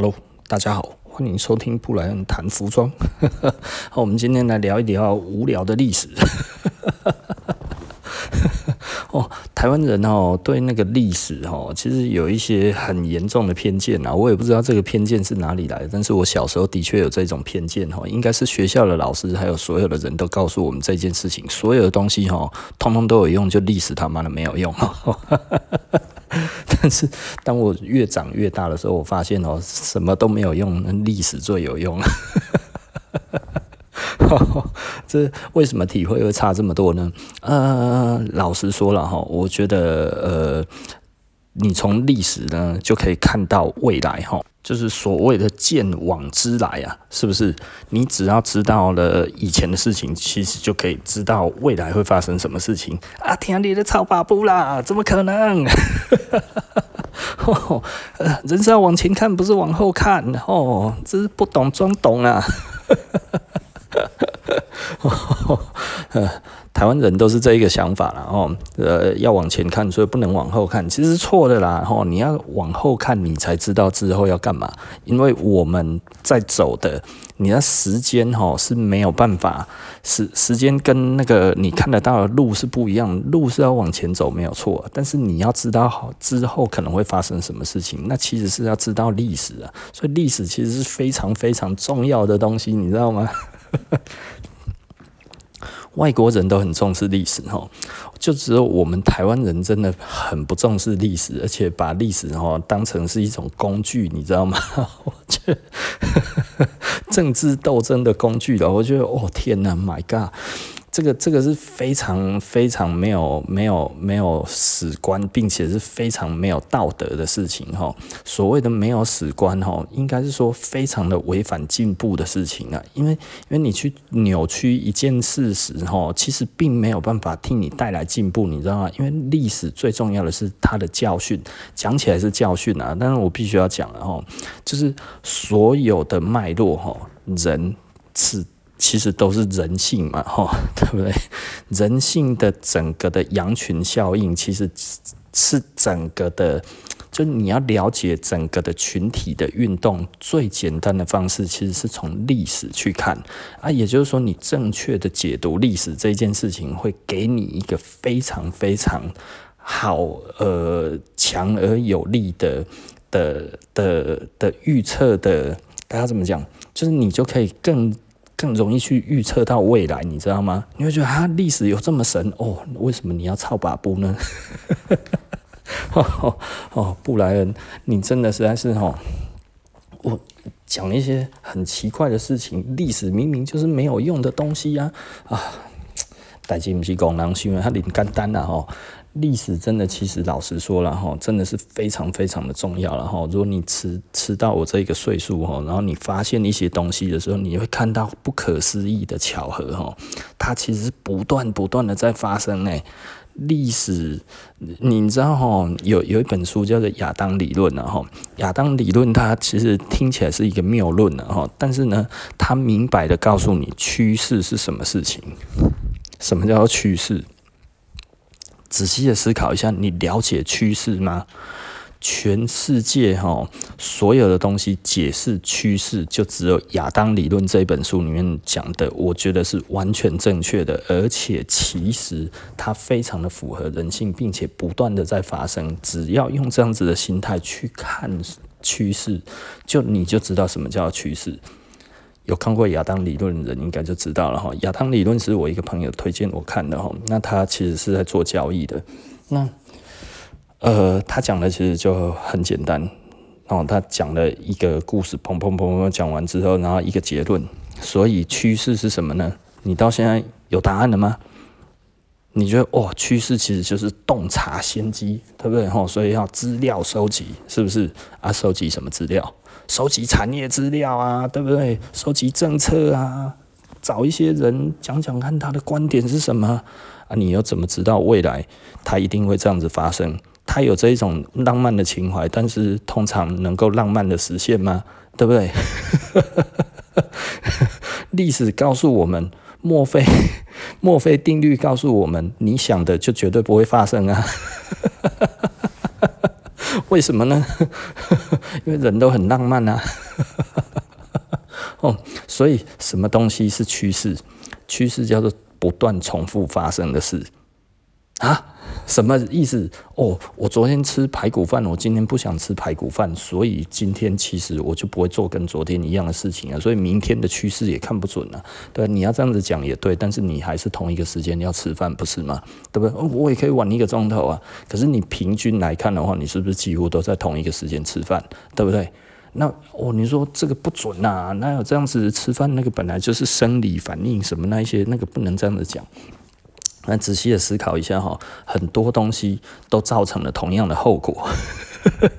Hello，大家好，欢迎收听布莱恩谈服装。好，我们今天来聊一聊无聊的历史。哦，台湾人哦，对那个历史哦，其实有一些很严重的偏见啊。我也不知道这个偏见是哪里来的，但是我小时候的确有这种偏见哦。应该是学校的老师还有所有的人都告诉我们这件事情，所有的东西哦，通通都有用，就历史他妈的没有用。但是当我越长越大的时候，我发现哦，什么都没有用，历史最有用。这为什么体会会差这么多呢？呃，老实说了哈，我觉得呃，你从历史呢就可以看到未来哈，就是所谓的见往知来啊，是不是？你只要知道了以前的事情，其实就可以知道未来会发生什么事情啊！天你的草把布啦，怎么可能？哦，人是要往前看，不是往后看哦，这是不懂装懂啊！台湾人都是这一个想法啦，哦，呃，要往前看，所以不能往后看，其实错的啦，哦，你要往后看，你才知道之后要干嘛，因为我们在走的，你的时间哈是没有办法，时时间跟那个你看得到的路是不一样，路是要往前走没有错，但是你要知道好之后可能会发生什么事情，那其实是要知道历史啊，所以历史其实是非常非常重要的东西，你知道吗？外国人都很重视历史哈，就只有我们台湾人真的很不重视历史，而且把历史哈当成是一种工具，你知道吗？我觉得 政治斗争的工具了，我觉得哦天哪，My God！这个这个是非常非常没有没有没有史观，并且是非常没有道德的事情哈。所谓的没有史观哈，应该是说非常的违反进步的事情啊。因为因为你去扭曲一件事实哈，其实并没有办法替你带来进步，你知道吗？因为历史最重要的是它的教训，讲起来是教训啊，但是我必须要讲了哈，就是所有的脉络哈，人是。其实都是人性嘛，吼，对不对？人性的整个的羊群效应，其实是整个的，就你要了解整个的群体的运动，最简单的方式，其实是从历史去看啊。也就是说，你正确的解读历史这件事情，会给你一个非常非常好，呃，强而有力的的的的预测的。大家怎么讲？就是你就可以更。更容易去预测到未来，你知道吗？你会觉得啊，历史有这么神哦？为什么你要操把布呢？哦，布莱恩，你真的实在是哦，我讲一些很奇怪的事情，历史明明就是没有用的东西呀！啊，代志不是讲人想的那么简单呐，吼。历史真的，其实老实说了哈，真的是非常非常的重要了哈。如果你吃吃到我这个岁数哈，然后你发现一些东西的时候，你会看到不可思议的巧合哈，它其实不断不断的在发生诶。历史，你知道哈，有有一本书叫做亚当理论哈，亚当理论它其实听起来是一个谬论哈，但是呢，它明白的告诉你趋势是什么事情，什么叫做趋势？仔细的思考一下，你了解趋势吗？全世界哈，所有的东西解释趋势，就只有亚当理论这本书里面讲的，我觉得是完全正确的，而且其实它非常的符合人性，并且不断的在发生。只要用这样子的心态去看趋势，就你就知道什么叫趋势。有看过亚当理论的人应该就知道了哈。亚当理论是我一个朋友推荐我看的哈。那他其实是在做交易的。那呃，他讲的其实就很简单。然后他讲了一个故事，砰砰砰砰讲完之后，然后一个结论。所以趋势是什么呢？你到现在有答案了吗？你觉得哦，趋势其实就是洞察先机，对不对？哈，所以要资料收集，是不是啊？收集什么资料？收集产业资料啊，对不对？收集政策啊，找一些人讲讲看他的观点是什么啊？你又怎么知道未来他一定会这样子发生？他有这一种浪漫的情怀，但是通常能够浪漫的实现吗？对不对？历史告诉我们，墨菲墨菲定律告诉我们，你想的就绝对不会发生啊。为什么呢？因为人都很浪漫啊。哦，所以什么东西是趋势？趋势叫做不断重复发生的事啊。什么意思？哦，我昨天吃排骨饭，我今天不想吃排骨饭，所以今天其实我就不会做跟昨天一样的事情啊。所以明天的趋势也看不准啊。对，你要这样子讲也对，但是你还是同一个时间要吃饭，不是吗？对不对？我也可以晚一个钟头啊。可是你平均来看的话，你是不是几乎都在同一个时间吃饭？对不对？那哦，你说这个不准呐、啊？那有这样子吃饭，那个本来就是生理反应什么那一些，那个不能这样子讲。那仔细的思考一下哈，很多东西都造成了同样的后果。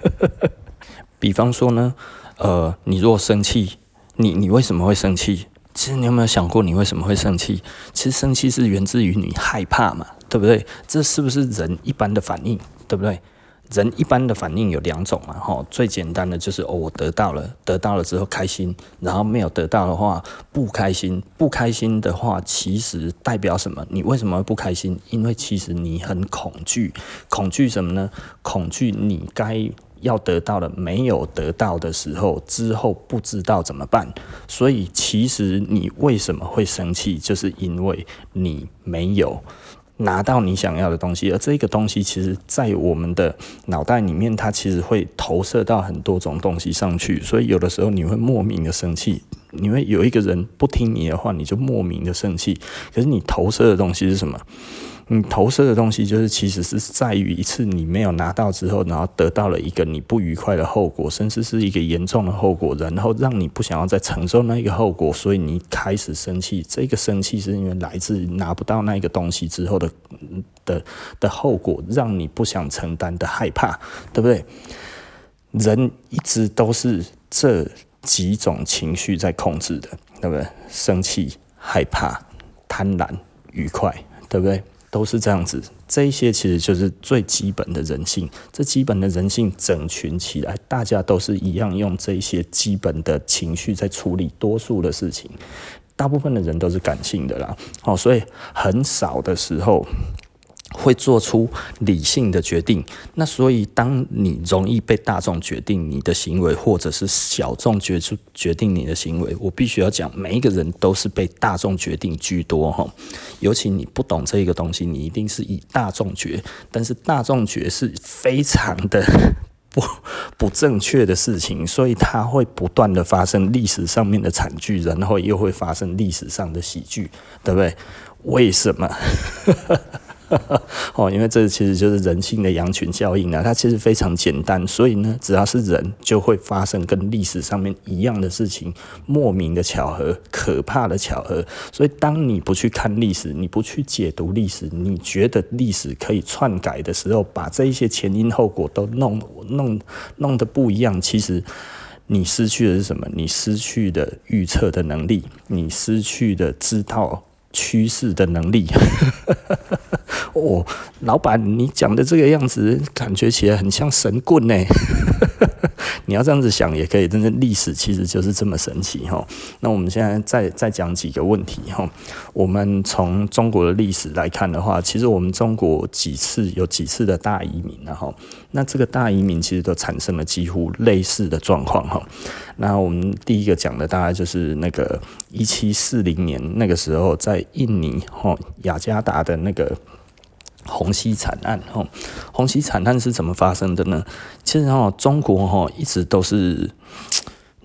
比方说呢，呃，你若生气，你你为什么会生气？其实你有没有想过，你为什么会生气？其实生气是源自于你害怕嘛，对不对？这是不是人一般的反应，对不对？人一般的反应有两种嘛，哈，最简单的就是哦，我得到了，得到了之后开心，然后没有得到的话不开心，不开心的话其实代表什么？你为什么会不开心？因为其实你很恐惧，恐惧什么呢？恐惧你该要得到的没有得到的时候，之后不知道怎么办。所以其实你为什么会生气，就是因为你没有。拿到你想要的东西，而这个东西其实，在我们的脑袋里面，它其实会投射到很多种东西上去，所以有的时候你会莫名的生气，你会有一个人不听你的话，你就莫名的生气。可是你投射的东西是什么？你投射的东西就是，其实是在于一次你没有拿到之后，然后得到了一个你不愉快的后果，甚至是一个严重的后果，然后让你不想要再承受那一个后果，所以你开始生气。这个生气是因为来自拿不到那一个东西之后的的的后果，让你不想承担的害怕，对不对？人一直都是这几种情绪在控制的，对不对？生气、害怕、贪婪、愉快，对不对？都是这样子，这一些其实就是最基本的人性。这基本的人性整群起来，大家都是一样用这些基本的情绪在处理多数的事情。大部分的人都是感性的啦，哦，所以很少的时候。会做出理性的决定，那所以当你容易被大众决定你的行为，或者是小众决出决定你的行为，我必须要讲，每一个人都是被大众决定居多哈。尤其你不懂这个东西，你一定是以大众决，但是大众决是非常的 不不正确的事情，所以它会不断的发生历史上面的惨剧，然后又会发生历史上的喜剧，对不对？为什么？哦，因为这其实就是人性的羊群效应啊，它其实非常简单，所以呢，只要是人，就会发生跟历史上面一样的事情，莫名的巧合，可怕的巧合。所以，当你不去看历史，你不去解读历史，你觉得历史可以篡改的时候，把这一些前因后果都弄弄弄得不一样，其实你失去的是什么？你失去的预测的能力，你失去的知道趋势的能力。哦，老板，你讲的这个样子，感觉起来很像神棍呢。你要这样子想也可以，但是历史其实就是这么神奇哈。那我们现在再再讲几个问题哈。我们从中国的历史来看的话，其实我们中国几次有几次的大移民然后，那这个大移民其实都产生了几乎类似的状况哈。那我们第一个讲的大概就是那个一七四零年那个时候，在印尼哈雅加达的那个。虹吸惨案，吼，虹吸惨案是怎么发生的呢？其实哈，中国哈一直都是。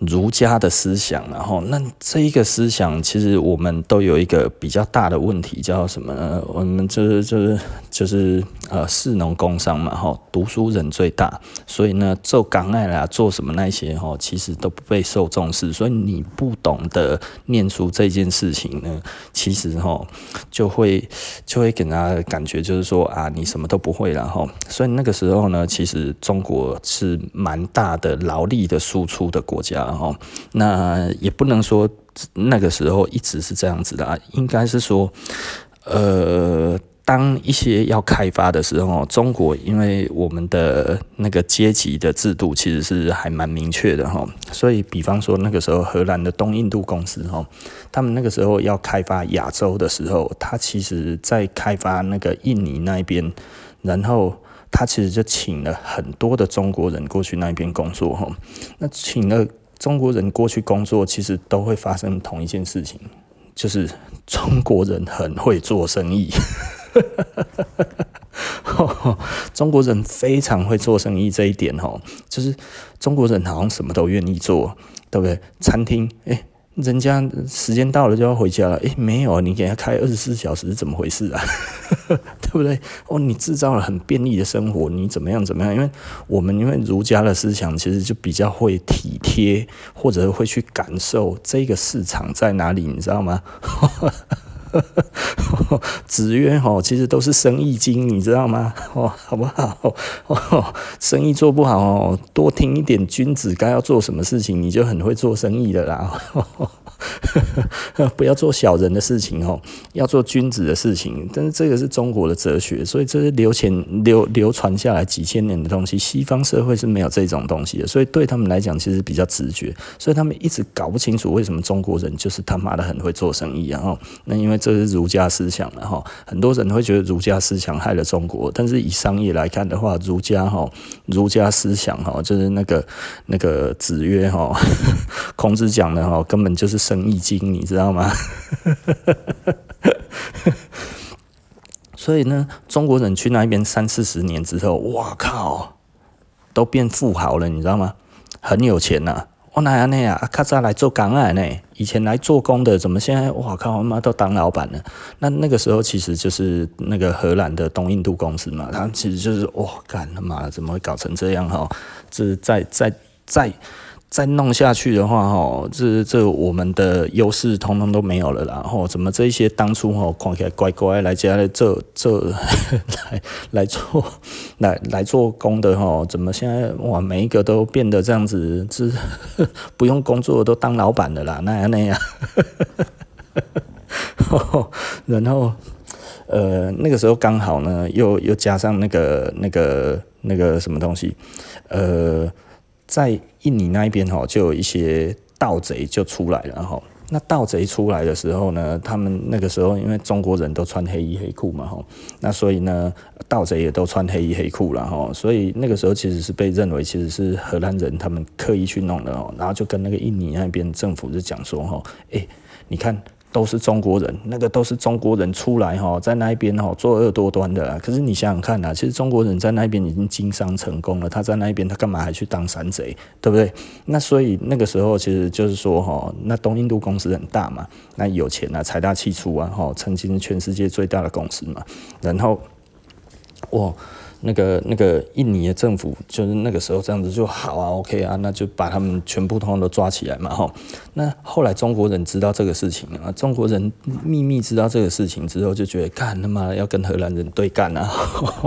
儒家的思想，然后那这一个思想，其实我们都有一个比较大的问题，叫什么？我们就是就是就是呃，士农工商嘛，哈，读书人最大，所以呢，做港爱啦，做什么那些哈，其实都不被受重视，所以你不懂得念书这件事情呢，其实哈，就会就会给人家感觉就是说啊，你什么都不会然后，所以那个时候呢，其实中国是蛮大的劳力的输出的国家。哦，那也不能说那个时候一直是这样子的啊，应该是说，呃。当一些要开发的时候，中国因为我们的那个阶级的制度其实是还蛮明确的哈，所以比方说那个时候荷兰的东印度公司哈，他们那个时候要开发亚洲的时候，他其实在开发那个印尼那边，然后。他其实就请了很多的中国人过去那边工作哈。那请了中国人过去工作，其实都会发生同一件事情，就是中国人很会做生意。中国人非常会做生意，这一点哦，就是中国人好像什么都愿意做，对不对？餐厅，欸人家时间到了就要回家了，诶、没有，你给他开二十四小时是怎么回事啊？对不对？哦，你制造了很便利的生活，你怎么样怎么样？因为我们因为儒家的思想其实就比较会体贴，或者会去感受这个市场在哪里，你知道吗？子曰：“哦，其实都是生意经，你知道吗？哦，好不好？哦，生意做不好哦，多听一点君子该要做什么事情，你就很会做生意的啦。呵 呵不要做小人的事情哦，要做君子的事情。但是这个是中国的哲学，所以这是流传流流传下来几千年的东西。西方社会是没有这种东西的，所以对他们来讲，其实比较直觉。所以他们一直搞不清楚为什么中国人就是他妈的很会做生意。然后，那因为。这是儒家思想了哈，很多人会觉得儒家思想害了中国，但是以商业来看的话，儒家哈，儒家思想哈，就是那个那个子曰哈，孔子讲的哈，根本就是生意经，你知道吗？所以呢，中国人去那边三四十年之后，哇靠，都变富豪了，你知道吗？很有钱呐、啊。我哪样那样啊？卡扎来做工啊？呢？以前来做工的，怎么现在哇靠，我妈都当老板了？那那个时候其实就是那个荷兰的东印度公司嘛，他们其实就是哇干他妈，怎么会搞成这样哈？这是在在在。再弄下去的话，哈，这这我们的优势通通都没有了啦。然后怎么这些当初哈看起来乖乖来家 来做做来来做来来做工的哈，怎么现在哇每一个都变得这样子，这 不用工作都当老板的啦，那样那样。然后呃那个时候刚好呢，又又加上那个那个那个什么东西，呃。在印尼那一边哈，就有一些盗贼就出来了哈。那盗贼出来的时候呢，他们那个时候因为中国人都穿黑衣黑裤嘛哈，那所以呢，盗贼也都穿黑衣黑裤了哈。所以那个时候其实是被认为其实是荷兰人他们刻意去弄的哦，然后就跟那个印尼那边政府就讲说哈，诶，你看。都是中国人，那个都是中国人出来哈，在那边哈作恶多端的。可是你想想看呐，其实中国人在那边已经经商成功了，他在那边他干嘛还去当山贼，对不对？那所以那个时候其实就是说哈，那东印度公司很大嘛，那有钱啊，财大气粗啊，哈，曾经是全世界最大的公司嘛，然后哇。那个那个印尼的政府就是那个时候这样子就好啊，OK 啊，那就把他们全部通通都抓起来嘛，哈。那后来中国人知道这个事情啊，中国人秘密知道这个事情之后，就觉得干他妈要跟荷兰人对干啊，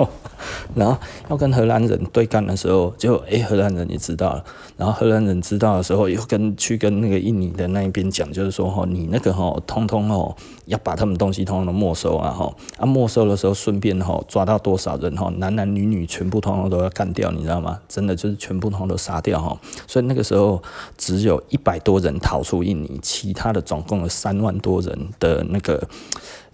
然后要跟荷兰人对干的时候，就诶、荷兰人也知道了，然后荷兰人知道的时候，又跟去跟那个印尼的那一边讲，就是说哈，你那个哈，通通哦，要把他们东西通通都没收啊，哈，啊没收的时候顺便哈抓到多少人哈，男女女全部通通都要干掉，你知道吗？真的就是全部通通都杀掉哈。所以那个时候只有一百多人逃出印尼，其他的总共有三万多人的那个，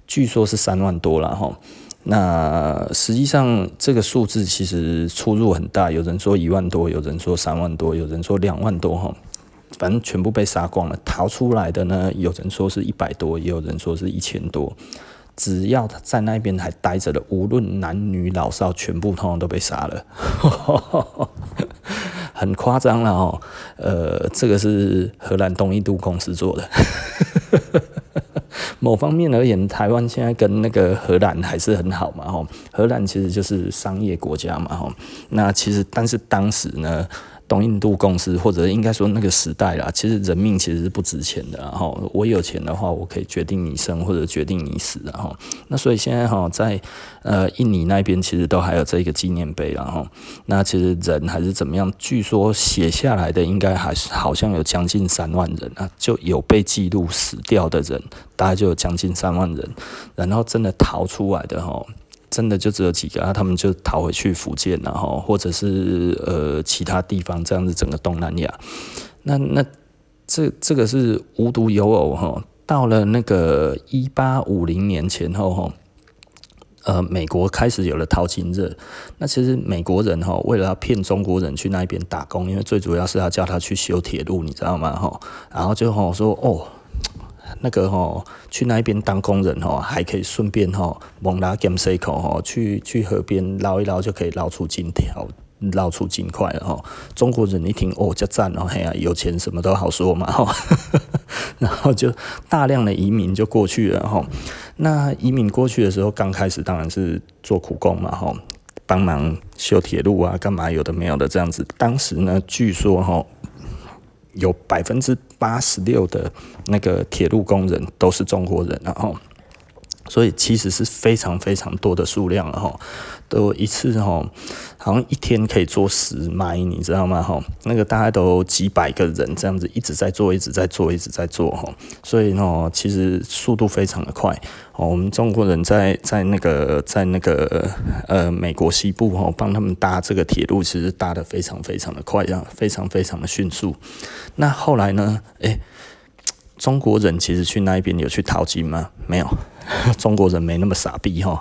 据说是三万多了哈。那实际上这个数字其实出入很大，有人说一万多，有人说三万多，有人说两万多哈。反正全部被杀光了，逃出来的呢，有人说是一百多，也有人说是一千多。只要他在那边还待着的，无论男女老少，全部通通都被杀了，很夸张了哦。呃，这个是荷兰东印度公司做的。某方面而言，台湾现在跟那个荷兰还是很好嘛，吼。荷兰其实就是商业国家嘛，吼。那其实，但是当时呢。东印度公司，或者应该说那个时代啦，其实人命其实是不值钱的。然后我有钱的话，我可以决定你生或者决定你死。然后那所以现在哈，在呃印尼那边其实都还有这个纪念碑。然后那其实人还是怎么样？据说写下来的应该还是好像有将近三万人啊，就有被记录死掉的人，大概就有将近三万人。然后真的逃出来的哈。真的就只有几个啊，他们就逃回去福建，然后或者是呃其他地方这样子，整个东南亚。那那这这个是无独有偶哈，到了那个一八五零年前后哈，呃，美国开始有了淘金热。那其实美国人哈，为了要骗中国人去那边打工，因为最主要是要叫他去修铁路，你知道吗？哈，然后就哈说哦，那个哈去那边当工人哈，还可以顺便哈蒙拉甘塞口吼去去河边捞一捞就可以捞出金条。捞出金块了哈！中国人一听哦，就赞哦，嘿呀，有钱什么都好说嘛哈，然后就大量的移民就过去了哈。那移民过去的时候，刚开始当然是做苦工嘛哈，帮忙修铁路啊，干嘛有的没有的这样子。当时呢，据说哈，有百分之八十六的那个铁路工人都是中国人，然后。所以其实是非常非常多的数量了哈，都一次哈，好像一天可以做十迈，你知道吗哈？那个大概都几百个人这样子一直在做，一直在做，一直在做哈。所以呢，其实速度非常的快哦。我们中国人在在那个在那个呃美国西部哈，帮他们搭这个铁路，其实搭得非常非常的快，这样非常非常的迅速。那后来呢？诶中国人其实去那一边有去淘金吗？没有，中国人没那么傻逼哈。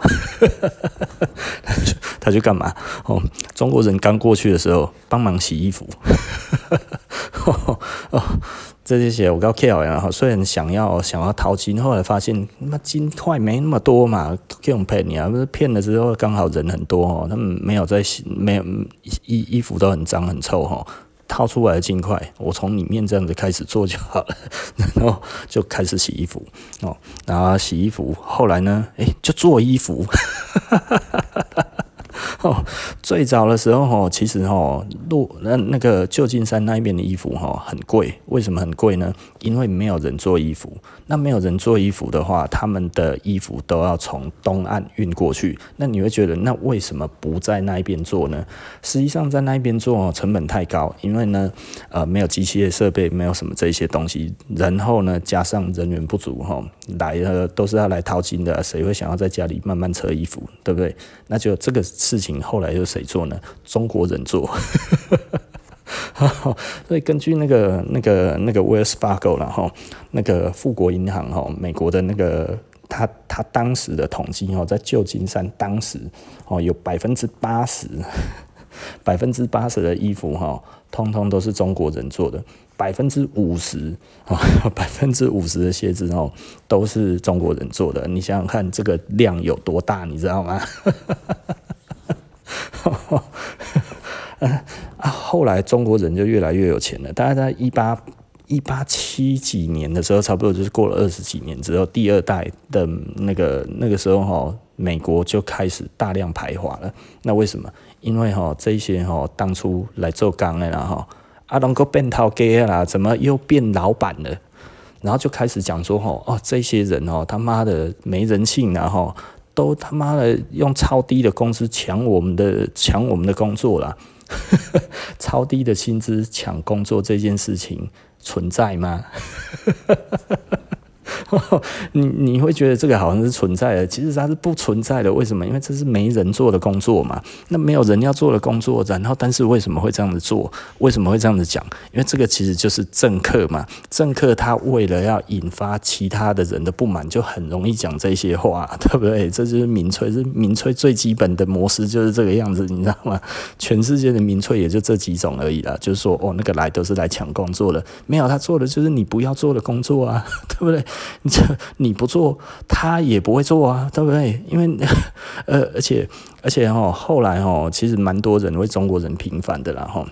他去干嘛？哦，中国人刚过去的时候帮忙洗衣服。哦，这些鞋我告 K 好像，虽然想要想要淘金，后来发现那金块没那么多嘛，给我们骗你啊！不是骗了之后刚好人很多哦，他们没有在洗，没有衣衣服都很脏很臭哈。掏出来的金块，我从里面这样子开始做就好了，然后就开始洗衣服。哦，然后洗衣服，后来呢，哎、就做衣服。哦，最早的时候哈，其实哈，路那那个旧金山那一边的衣服哈很贵，为什么很贵呢？因为没有人做衣服。那没有人做衣服的话，他们的衣服都要从东岸运过去。那你会觉得，那为什么不在那一边做呢？实际上，在那一边做成本太高，因为呢，呃，没有机械设备，没有什么这些东西，然后呢，加上人员不足哈，来了都是要来淘金的，谁会想要在家里慢慢扯衣服，对不对？那就这个事情。后来又谁做呢？中国人做，所以根据那个、那个、那个 Wells Fargo 然后那个富国银行哈，美国的那个他他当时的统计哈，在旧金山当时哦有百分之八十 百分之八十的衣服哈，通通都是中国人做的，百分之五十啊 百分之五十的鞋子哦都是中国人做的，你想想看这个量有多大，你知道吗？啊，后来中国人就越来越有钱了。大概在一八一八七几年的时候，差不多就是过了二十几年之后，第二代的那个那个时候哈，美国就开始大量排华了。那为什么？因为哈这些哈当初来做工的啦哈，阿龙哥变头家啦，怎么又变老板了？然后就开始讲说哈哦，这些人哦他妈的没人性然后。都他妈的用超低的工资抢我们的抢我们的工作了，超低的薪资抢工作这件事情存在吗？你你会觉得这个好像是存在的，其实它是不存在的。为什么？因为这是没人做的工作嘛。那没有人要做的工作，然后但是为什么会这样子做？为什么会这样子讲？因为这个其实就是政客嘛。政客他为了要引发其他的人的不满，就很容易讲这些话，对不对？这就是民粹，是民粹最基本的模式就是这个样子，你知道吗？全世界的民粹也就这几种而已啦。就是说，哦，那个来都是来抢工作的，没有他做的就是你不要做的工作啊，对不对？这你不做，他也不会做啊，对不对？因为 呃，而且而且哈，后来哈，其实蛮多人为中国人平反的啦哈，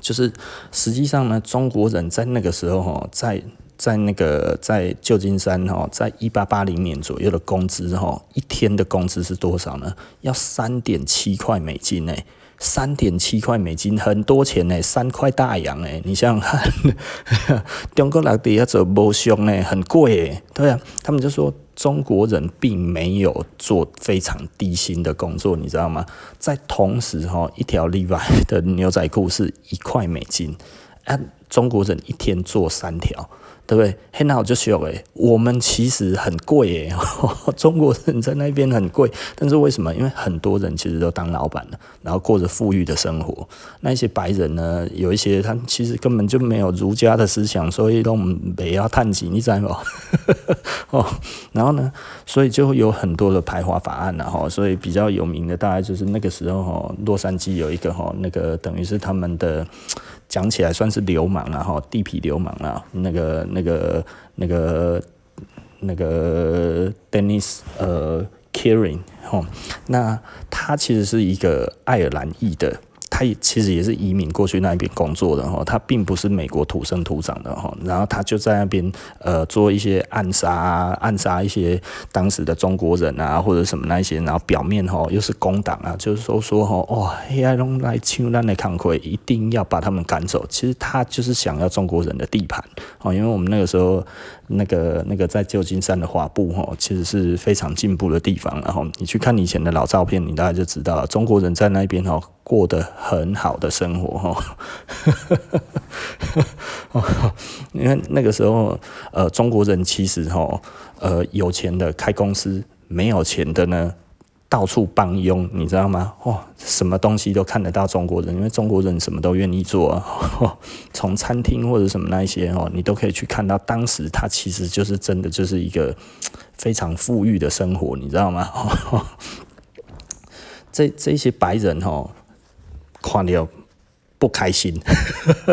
就是实际上呢，中国人在那个时候哈，在在那个在旧金山哈，在一八八零年左右的工资哈，一天的工资是多少呢？要三点七块美金诶。三点七块美金，很多钱呢，三块大洋诶，你想想看，中国内地要做无熊呢，很贵诶，对啊，他们就说中国人并没有做非常低薪的工作，你知道吗？在同时哈，一条例外的牛仔裤是一块美金。啊，中国人一天做三条。对不对？嘿，那我就说，诶，我们其实很贵诶，中国人在那边很贵，但是为什么？因为很多人其实都当老板了，然后过着富裕的生活。那一些白人呢，有一些他其实根本就没有儒家的思想，所以都没要探及，你知道吗？哦，然后呢，所以就有很多的排华法案了哈。所以比较有名的大概就是那个时候哈，洛杉矶有一个哈，那个等于是他们的。讲起来算是流氓了哈，地痞流氓了，那个、那个、那个、那个 Dennis 呃 Kering 哈，那他其实是一个爱尔兰裔的。他也其实也是移民过去那边工作的哈，他并不是美国土生土长的哈，然后他就在那边呃做一些暗杀啊，暗杀一些当时的中国人啊或者什么那些，然后表面哈又是工党啊，就是说说哈哇，黑暗龙来侵烂的康奎一定要把他们赶走，其实他就是想要中国人的地盘哦，因为我们那个时候。那个那个在旧金山的华埠哈，其实是非常进步的地方。然后你去看以前的老照片，你大概就知道了，中国人在那边哈过得很好的生活哈。因为那个时候呃，中国人其实哈呃有钱的开公司，没有钱的呢。到处帮佣，你知道吗？哦，什么东西都看得到中国人，因为中国人什么都愿意做啊。从餐厅或者什么那些哦，你都可以去看到，当时他其实就是真的就是一个非常富裕的生活，你知道吗？这这些白人哦，看到。不开心，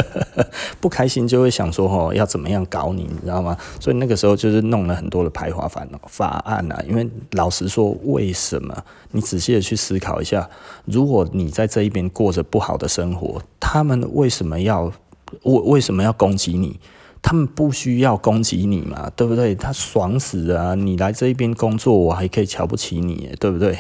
不开心就会想说哦，要怎么样搞你，你知道吗？所以那个时候就是弄了很多的排华法法案啊。因为老实说，为什么？你仔细的去思考一下，如果你在这一边过着不好的生活，他们为什么要为为什么要攻击你？他们不需要攻击你嘛，对不对？他爽死啊！你来这一边工作，我还可以瞧不起你，对不对？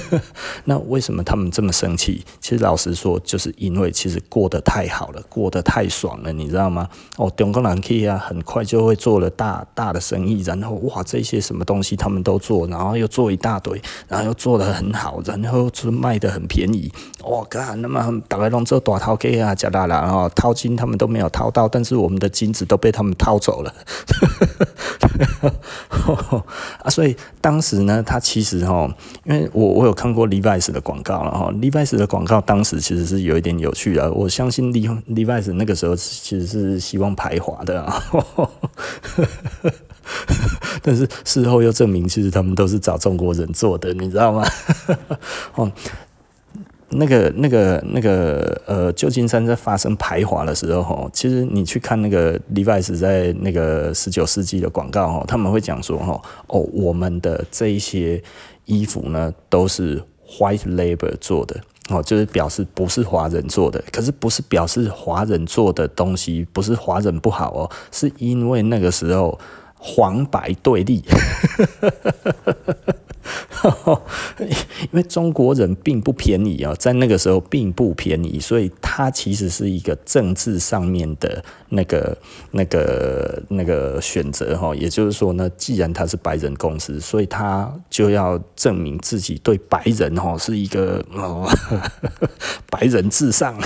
那为什么他们这么生气？其实老实说，就是因为其实过得太好了，过得太爽了，你知道吗？哦，中国人可以啊，很快就会做了大大的生意，然后哇，这些什么东西他们都做，然后又做一大堆，然后又做得很好，然后就卖得很便宜。哇，干，那么大概弄这大头给啊，加大了，然后掏金他们都没有掏到，但是我们的金。都被他们掏走了 啊！所以当时呢，他其实哈，因为我我有看过 Levi's 的广告了哈，Levi's 的广告当时其实是有一点有趣的。我相信 Levi's 那个时候其实是希望排华的啊，但是事后又证明，其实他们都是找中国人做的，你知道吗？哦。那个、那个、那个，呃，旧金山在发生排华的时候，其实你去看那个 Levi's 在那个十九世纪的广告，他们会讲说，哦，我们的这一些衣服呢，都是 white labor 做的，哦，就是表示不是华人做的。可是不是表示华人做的东西不是华人不好哦，是因为那个时候黄白对立。因为中国人并不便宜啊，在那个时候并不便宜，所以他其实是一个政治上面的那个、那个、那个选择哈。也就是说呢，既然他是白人公司，所以他就要证明自己对白人哈是一个哦，白人至上。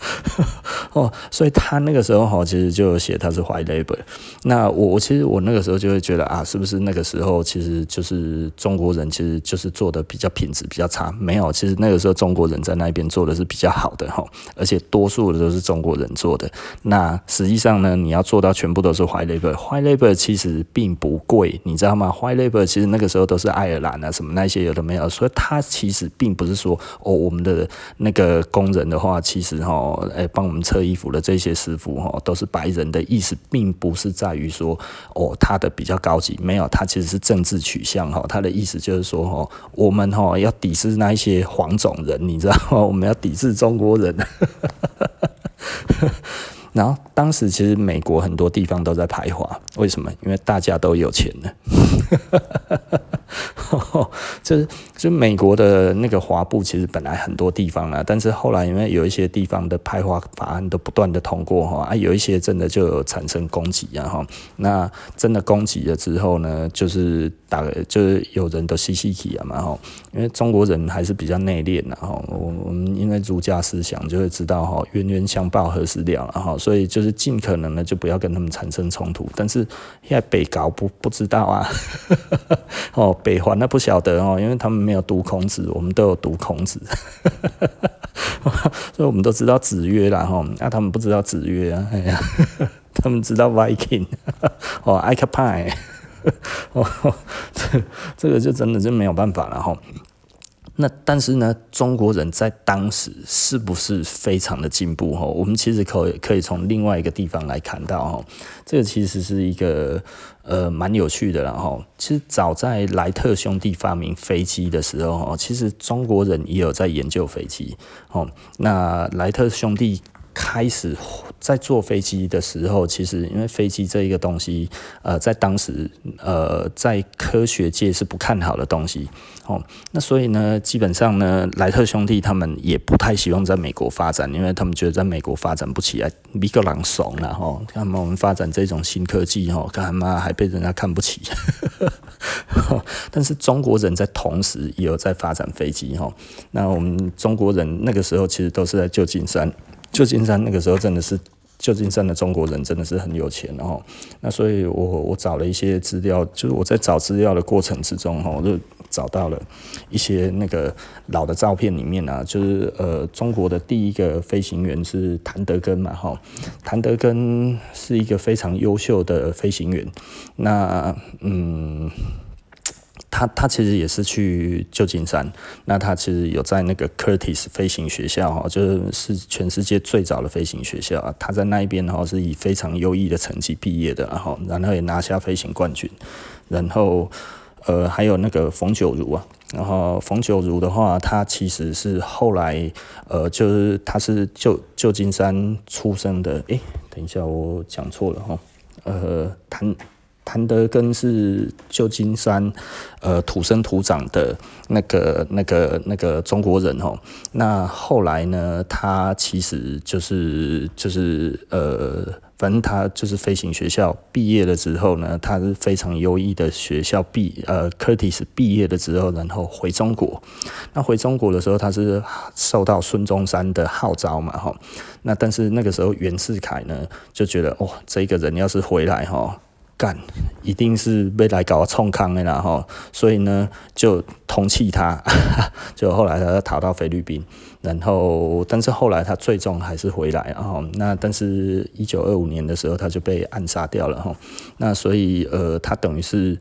哦，所以他那个时候哈，其实就写他是 white labor。那我我其实我那个时候就会觉得啊，是不是那个时候其实就是中国人其实就是做的比较品质比较差？没有，其实那个时候中国人在那边做的是比较好的哈，而且多数的都是中国人做的。那实际上呢，你要做到全部都是 white labor，white labor 其实并不贵，你知道吗？white labor 其实那个时候都是爱尔兰啊什么那些有的没有，所以他其实并不是说哦，我们的那个工人的话，其实哈。哦哎，帮我们测衣服的这些师傅哈，都是白人的意思，并不是在于说哦，他的比较高级，没有，他其实是政治取向哈，他的意思就是说哈，我们哈要抵制那一些黄种人，你知道吗？我们要抵制中国人。然后当时其实美国很多地方都在排华，为什么？因为大家都有钱了。就是就美国的那个华埠，其实本来很多地方啊，但是后来因为有一些地方的排华法案都不断的通过哈，啊，有一些真的就有产生攻击啊哈，那真的攻击了之后呢，就是打就是有人都吸吸气啊嘛哈，因为中国人还是比较内敛的哈，我我们因为儒家思想就会知道哈，冤冤相报何时了然后，所以就是尽可能的就不要跟他们产生冲突，但是现在北高不不知道啊。哦，北环那不晓得哦，因为他们没有读孔子，我们都有读孔子，所以我们都知道子曰啦哈，那、他们不知道子曰啊，哎呀，他们知道 Viking 哦，艾克派，哦，这这个就真的就没有办法了哈。那但是呢，中国人在当时是不是非常的进步？哈，我们其实可以可以从另外一个地方来看到哈，这个其实是一个呃蛮有趣的。了，哈，其实早在莱特兄弟发明飞机的时候，其实中国人也有在研究飞机。哦，那莱特兄弟。开始在坐飞机的时候，其实因为飞机这一个东西，呃，在当时，呃，在科学界是不看好的东西，哦，那所以呢，基本上呢，莱特兄弟他们也不太希望在美国发展，因为他们觉得在美国发展不起来，米格朗怂了哈，看我们发展这种新科技哈，干嘛还被人家看不起，但是中国人在同时也有在发展飞机哈，那我们中国人那个时候其实都是在旧金山。旧金山那个时候真的是旧金山的中国人真的是很有钱，然后那所以我我找了一些资料，就是我在找资料的过程之中哈，我就找到了一些那个老的照片里面啊，就是呃中国的第一个飞行员是谭德根嘛哈，谭德根是一个非常优秀的飞行员，那嗯。他他其实也是去旧金山，那他其实有在那个 Curtis 飞行学校哈，就是是全世界最早的飞行学校啊。他在那一边哈是以非常优异的成绩毕业的，然后然后也拿下飞行冠军。然后呃还有那个冯九如啊，然后冯九如的话，他其实是后来呃就是他是旧旧金山出生的。诶，等一下我讲错了哈，呃谭。谭德根是旧金山，呃，土生土长的那个、那个、那个中国人哦。那后来呢，他其实就是就是呃，反正他就是飞行学校毕业了之后呢，他是非常优异的学校毕呃，，Curtis 毕业了之后，然后回中国。那回中国的时候，他是受到孙中山的号召嘛，哈。那但是那个时候袁世凯呢就觉得，哦，这个人要是回来哈。干，一定是被来搞冲康的啦哈，所以呢就通气他，就后来他逃到菲律宾，然后但是后来他最终还是回来，然后那但是一九二五年的时候他就被暗杀掉了哈，那所以呃他等于是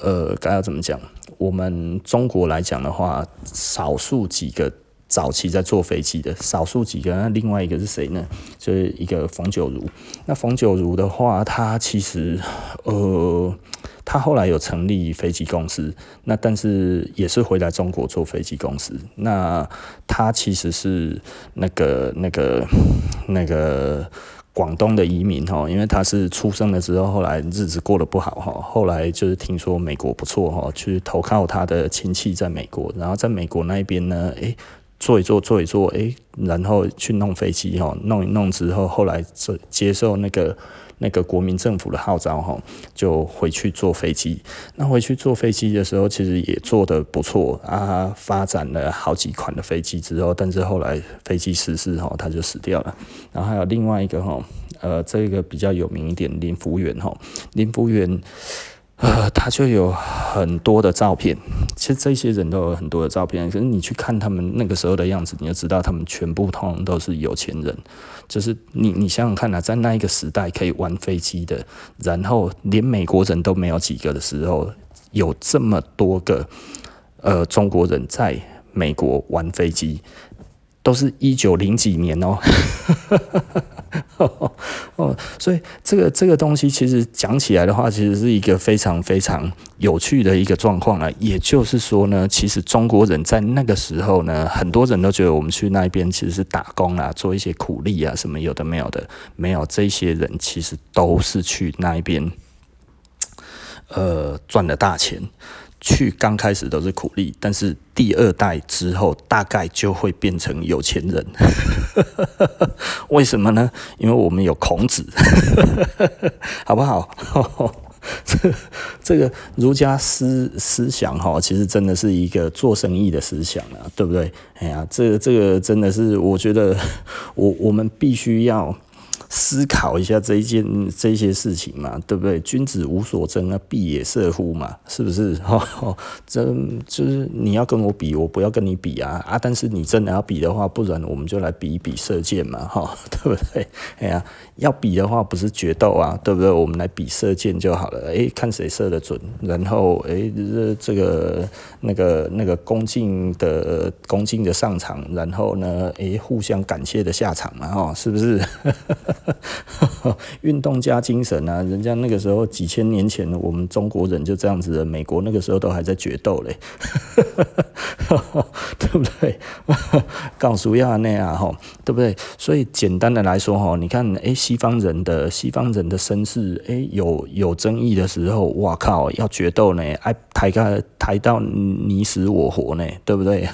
呃该要怎么讲？我们中国来讲的话，少数几个。早期在坐飞机的少数几个，那另外一个是谁呢？就是一个冯九如。那冯九如的话，他其实呃，他后来有成立飞机公司，那但是也是回来中国做飞机公司。那他其实是那个那个那个广东的移民哈，因为他是出生了之后，后来日子过得不好哈，后来就是听说美国不错哈，去投靠他的亲戚在美国，然后在美国那边呢，诶。做一做，做一做，诶，然后去弄飞机哈，弄一弄之后，后来接接受那个那个国民政府的号召哈，就回去坐飞机。那回去坐飞机的时候，其实也做得不错啊，发展了好几款的飞机之后，但是后来飞机失事哈，他就死掉了。然后还有另外一个哈，呃，这个比较有名一点，林福元哈，林福元。呃，他就有很多的照片，其实这些人都有很多的照片。可是你去看他们那个时候的样子，你就知道他们全部通都是有钱人。就是你，你想想看啊，在那一个时代可以玩飞机的，然后连美国人都没有几个的时候，有这么多个呃中国人在美国玩飞机。都是一九零几年哦，哦，所以这个这个东西其实讲起来的话，其实是一个非常非常有趣的一个状况啊。也就是说呢，其实中国人在那个时候呢，很多人都觉得我们去那边其实是打工啊，做一些苦力啊，什么有的没有的，没有这些人其实都是去那边，呃，赚了大钱。去刚开始都是苦力，但是第二代之后大概就会变成有钱人。为什么呢？因为我们有孔子，好不好？这这个儒家思思想哈，其实真的是一个做生意的思想啊，对不对？哎呀，这个这个真的是，我觉得我我们必须要。思考一下这一件这些事情嘛，对不对？君子无所争啊，必也射乎嘛，是不是？哈、哦，这就是你要跟我比，我不要跟你比啊啊！但是你真的要比的话，不然我们就来比一比射箭嘛，哈、哦，对不对？哎呀，要比的话不是决斗啊，对不对？我们来比射箭就好了，哎，看谁射得准，然后哎，这这个那个那个恭敬的恭敬的上场，然后呢，哎，互相感谢的下场嘛，哈、哦，是不是？运动加精神啊！人家那个时候几千年前，我们中国人就这样子的。美国那个时候都还在决斗嘞，对不对？告诉亚内啊，哈，对不对？所以简单的来说，哈，你看，哎，西方人的西方人的绅士，哎，有有争议的时候，哇靠，要决斗呢，哎，抬个抬到你死我活呢，对不对？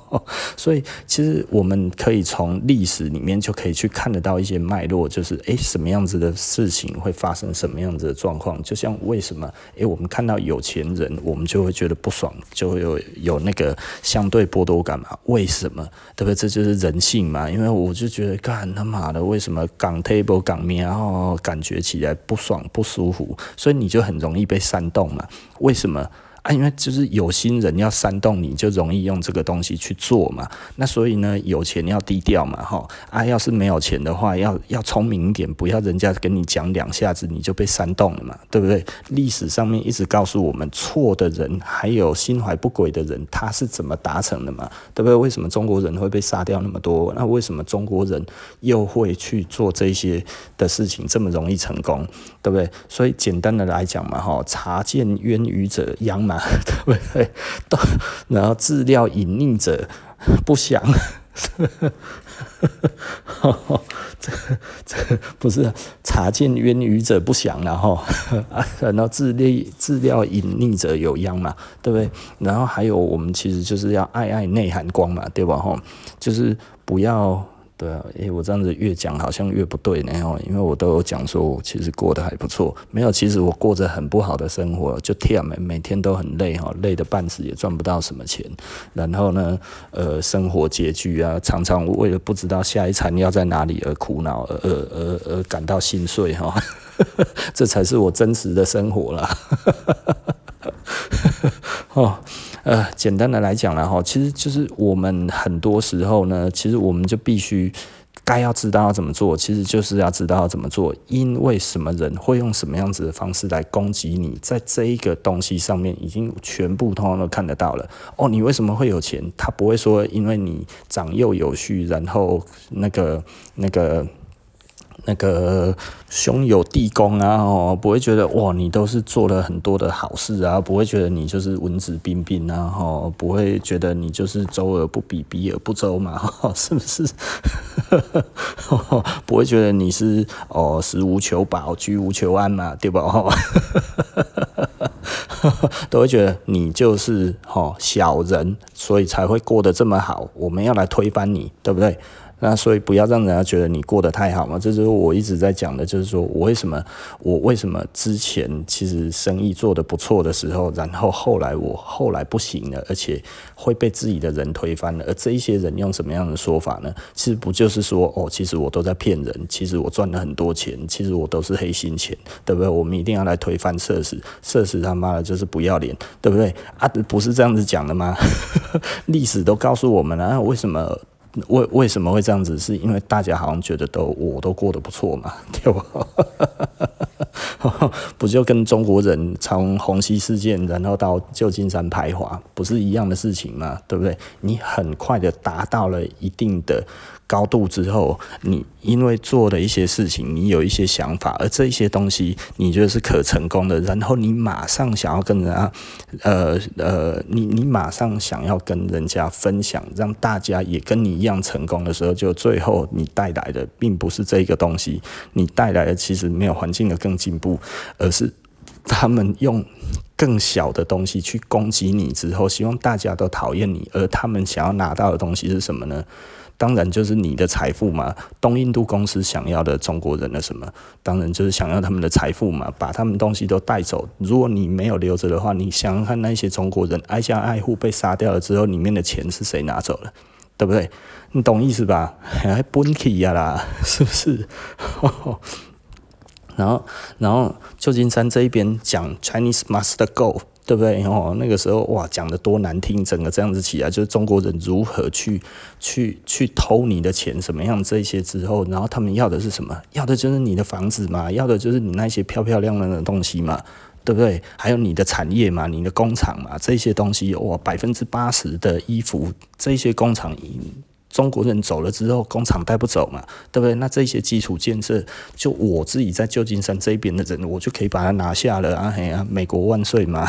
所以其实我们可以从历史里面就可以去看得到一些脉络。就是诶，什么样子的事情会发生什么样子的状况？就像为什么诶，我们看到有钱人，我们就会觉得不爽，就会有有那个相对剥夺感嘛？为什么？对不对？这就是人性嘛。因为我就觉得，干他妈的，为什么港波港面，然后感觉起来不爽不舒服，所以你就很容易被煽动嘛？为什么？啊，因为就是有心人要煽动你，就容易用这个东西去做嘛。那所以呢，有钱要低调嘛，哈。啊，要是没有钱的话，要要聪明一点，不要人家跟你讲两下子你就被煽动了嘛，对不对？历史上面一直告诉我们，错的人还有心怀不轨的人，他是怎么达成的嘛，对不对？为什么中国人会被杀掉那么多？那为什么中国人又会去做这些的事情这么容易成功，对不对？所以简单的来讲嘛，哈，察见渊鱼者殃嘛。对不对？然后治疗隐匿者不祥，这这不是察见渊鱼者不祥，然后啊然后治疗治疗隐匿者有殃嘛，对不对？然后还有我们其实就是要爱爱内含光嘛，对吧？哈，就是不要。对啊，诶，我这样子越讲好像越不对呢哦，因为我都有讲说我其实过得还不错，没有，其实我过着很不好的生活，就天每每天都很累哈，累得半死也赚不到什么钱，然后呢，呃，生活拮据啊，常常为了不知道下一餐要在哪里而苦恼，而而而而感到心碎哈，这才是我真实的生活啦，哦。呃，简单的来讲了哈，其实就是我们很多时候呢，其实我们就必须该要知道要怎么做，其实就是要知道要怎么做，因为什么人会用什么样子的方式来攻击你，在这一个东西上面已经全部通通都看得到了。哦，你为什么会有钱？他不会说因为你长幼有序，然后那个那个。那个兄友弟恭啊，哦，不会觉得哇，你都是做了很多的好事啊，不会觉得你就是文质彬彬啊，哦，不会觉得你就是周而不比，比而不周嘛，是不是？不会觉得你是哦，食无求饱，居无求安嘛，对吧？都会觉得你就是哦小人，所以才会过得这么好，我们要来推翻你，对不对？那所以不要让人家觉得你过得太好嘛，这就是我一直在讲的，就是说我为什么我为什么之前其实生意做得不错的时候，然后后来我后来不行了，而且会被自己的人推翻了，而这一些人用什么样的说法呢？其实不就是说哦，其实我都在骗人，其实我赚了很多钱，其实我都是黑心钱，对不对？我们一定要来推翻社死，社死他妈的就是不要脸，对不对？啊，不是这样子讲的吗？历史都告诉我们了，啊，为什么？为为什么会这样子？是因为大家好像觉得都我都过得不错嘛，对吧？不就跟中国人从红溪事件，然后到旧金山排华，不是一样的事情吗？对不对？你很快的达到了一定的。高度之后，你因为做了一些事情，你有一些想法，而这些东西你觉得是可成功的，然后你马上想要跟人家，呃呃，你你马上想要跟人家分享，让大家也跟你一样成功的时候，就最后你带来的并不是这个东西，你带来的其实没有环境的更进步，而是他们用更小的东西去攻击你之后，希望大家都讨厌你，而他们想要拿到的东西是什么呢？当然就是你的财富嘛。东印度公司想要的中国人的什么？当然就是想要他们的财富嘛，把他们东西都带走。如果你没有留着的话，你想想看那些中国人挨家挨户被杀掉了之后，里面的钱是谁拿走了？对不对？你懂意思吧？还本起呀啦，是不是？然后，然后旧金山这一边讲 Chinese must go。对不对？哦，那个时候哇，讲得多难听，整个这样子起来，就是中国人如何去去去偷你的钱，什么样这些之后，然后他们要的是什么？要的就是你的房子嘛，要的就是你那些漂漂亮亮的东西嘛，对不对？还有你的产业嘛，你的工厂嘛，这些东西哇，百分之八十的衣服，这些工厂。中国人走了之后，工厂带不走嘛，对不对？那这些基础建设，就我自己在旧金山这边的人，我就可以把它拿下了啊！嘿啊，美国万岁嘛！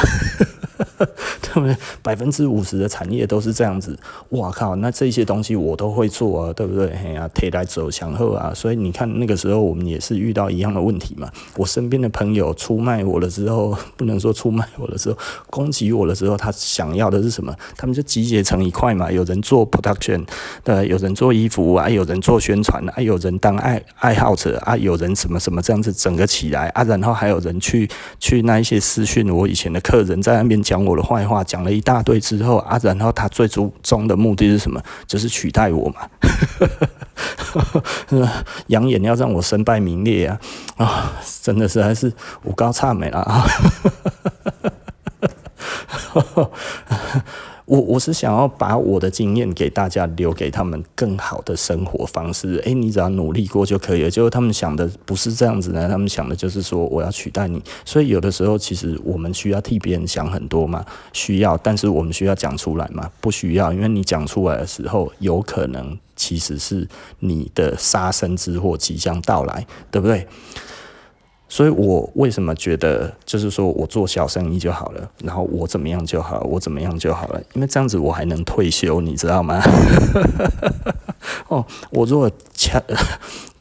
他们百分之五十的产业都是这样子，哇靠！那这些东西我都会做啊，对不对？嘿啊，铁来走墙后啊，所以你看那个时候我们也是遇到一样的问题嘛。我身边的朋友出卖我了之后，不能说出卖我了之后，攻击我了之后，他想要的是什么？他们就集结成一块嘛。有人做 production，对，有人做衣服啊，有人做宣传啊，有人当爱爱好者啊，有人什么什么这样子整个起来啊，然后还有人去去那一些私讯我以前的客人在那边讲我的坏话，讲了一大堆之后啊，然后他最终的目的是什么？就是取代我嘛，扬言要让我身败名裂啊！啊、真的是还是五高差美了啊！我我是想要把我的经验给大家，留给他们更好的生活方式。诶、你只要努力过就可以了。结果他们想的不是这样子的，他们想的就是说我要取代你。所以有的时候其实我们需要替别人想很多嘛，需要，但是我们需要讲出来嘛，不需要，因为你讲出来的时候，有可能其实是你的杀身之祸即将到来，对不对？所以我为什么觉得就是说我做小生意就好了，然后我怎么样就好，我怎么样就好了，因为这样子我还能退休，你知道吗？哦，我如果恰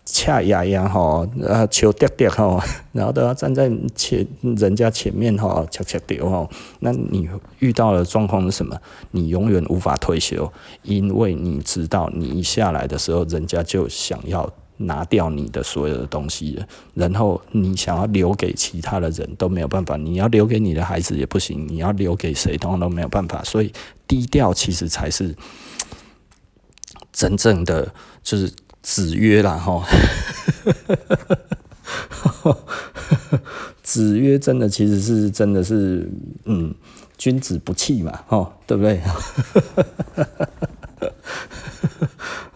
恰牙牙哈，呃，求跌跌哈，然后都要站在前人家前面哈，恰恰掉哈，那你遇到的状况是什么？你永远无法退休，因为你知道你一下来的时候，人家就想要。拿掉你的所有的东西了，然后你想要留给其他的人都没有办法，你要留给你的孩子也不行，你要留给谁都都没有办法，所以低调其实才是真正的就是子曰啦齁，子曰 真的其实是真的是嗯，君子不器嘛，齁，对不对？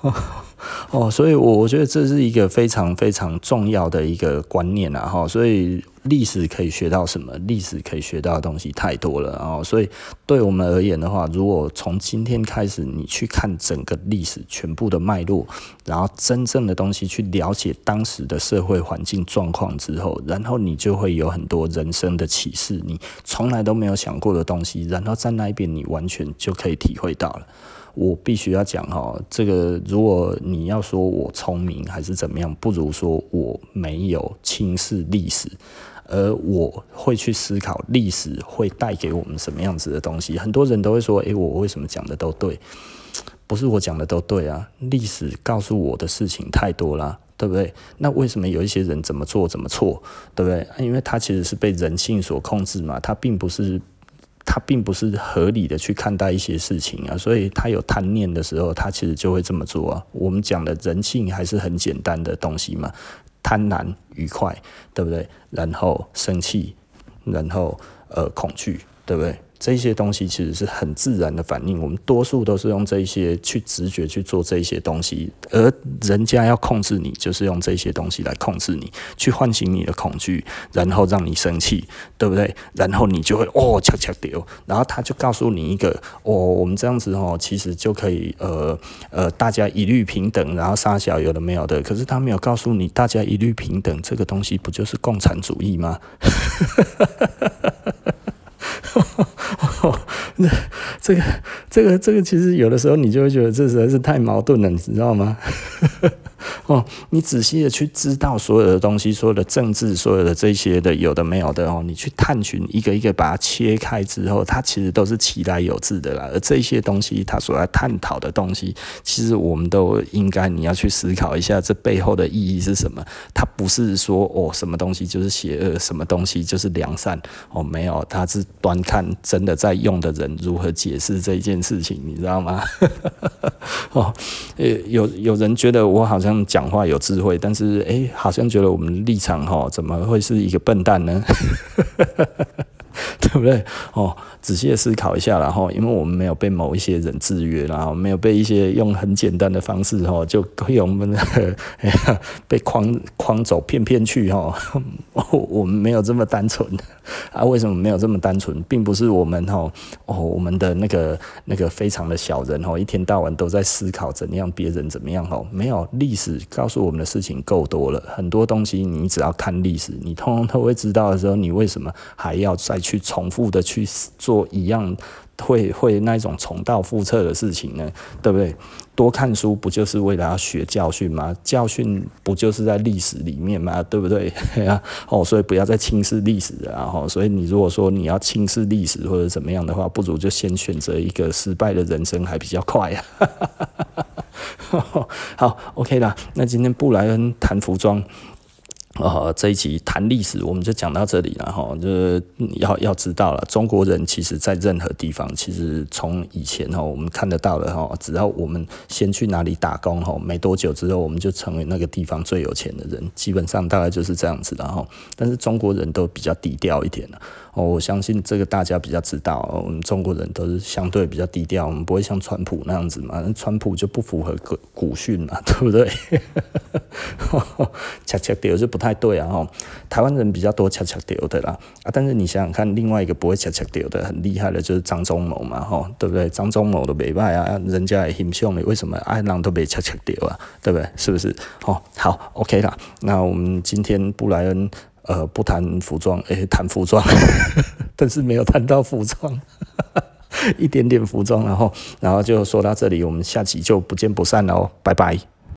哦所以，我我觉得这是一个非常非常重要的一个观念啊，哈，所以历史可以学到什么？历史可以学到的东西太多了啊，所以对我们而言的话，如果从今天开始，你去看整个历史全部的脉络，然后真正的东西去了解当时的社会环境状况之后，然后你就会有很多人生的启示，你从来都没有想过的东西，然后在那一边你完全就可以体会到了。我必须要讲哈，这个如果你要说我聪明还是怎么样，不如说我没有轻视历史，而我会去思考历史会带给我们什么样子的东西。很多人都会说，诶，我为什么讲的都对？不是我讲的都对啊，历史告诉我的事情太多了，对不对？那为什么有一些人怎么做怎么错，对不对？因为他其实是被人性所控制嘛，他并不是。他并不是合理的去看待一些事情啊，所以他有贪念的时候，他其实就会这么做啊。我们讲的人性还是很简单的东西嘛，贪婪、愉快，对不对？然后生气，然后呃恐惧，对不对？这些东西其实是很自然的反应，我们多数都是用这些去直觉去做这些东西，而人家要控制你，就是用这些东西来控制你，去唤醒你的恐惧，然后让你生气，对不对？然后你就会哦，悄悄丢，然后他就告诉你一个哦，我们这样子哦，其实就可以呃呃，大家一律平等，然后杀小有的没有的，可是他没有告诉你，大家一律平等这个东西不就是共产主义吗？哈 那这个、这个、这个，其实有的时候你就会觉得这实在是太矛盾了，你知道吗？哦，你仔细的去知道所有的东西，所有的政治，所有的这些的有的没有的哦，你去探寻一个一个把它切开之后，它其实都是其来有致的啦。而这些东西，它所要探讨的东西，其实我们都应该你要去思考一下，这背后的意义是什么？它不是说哦，什么东西就是邪恶，什么东西就是良善哦，没有，它是端看真的在用的人如何解释这一件事情，你知道吗？哦，呃，有有人觉得我好像讲话有智慧，但是诶，好像觉得我们立场哈，怎么会是一个笨蛋呢？对不对？哦，仔细的思考一下，然后，因为我们没有被某一些人制约，然后没有被一些用很简单的方式哈，就可以我们被框框走，骗骗去哈。我们没有这么单纯 啊？为什么没有这么单纯？并不是我们哦，我们的那个那个非常的小人哦，一天到晚都在思考怎样别人怎么样哦。没有，历史告诉我们的事情够多了，很多东西你只要看历史，你通通都会知道的时候，你为什么还要再去重复的去做一样会会那种重蹈覆辙的事情呢？对不对？多看书不就是为了要学教训吗？教训不就是在历史里面吗？对不对？哦，所以不要再轻视历史了。然后，所以你如果说你要轻视历史或者怎么样的话，不如就先选择一个失败的人生还比较快啊。好，OK 啦。那今天布莱恩谈服装。呃，这一集谈历史，我们就讲到这里了哈。就是要要知道了，中国人其实在任何地方，其实从以前哈，我们看得到的哈，只要我们先去哪里打工哈，没多久之后，我们就成为那个地方最有钱的人，基本上大概就是这样子的哈。但是中国人都比较低调一点了。哦，我相信这个大家比较知道，我们中国人都是相对比较低调，我们不会像川普那样子嘛，川普就不符合古古训嘛，对不对？恰恰丢就不太对啊，哈，台湾人比较多恰恰丢的啦，啊，但是你想想看，另外一个不会恰恰丢的很厉害的，就是张忠谋嘛，哈，对不对？张忠谋都没败啊，人家也很凶的，为什么爱浪都没恰恰丢啊？对不对？是不是？哦，好，OK 啦，那我们今天布莱恩。呃，不谈服装，诶、谈服装，但是没有谈到服装，一点点服装，然后，然后就说到这里，我们下期就不见不散了哦，拜拜。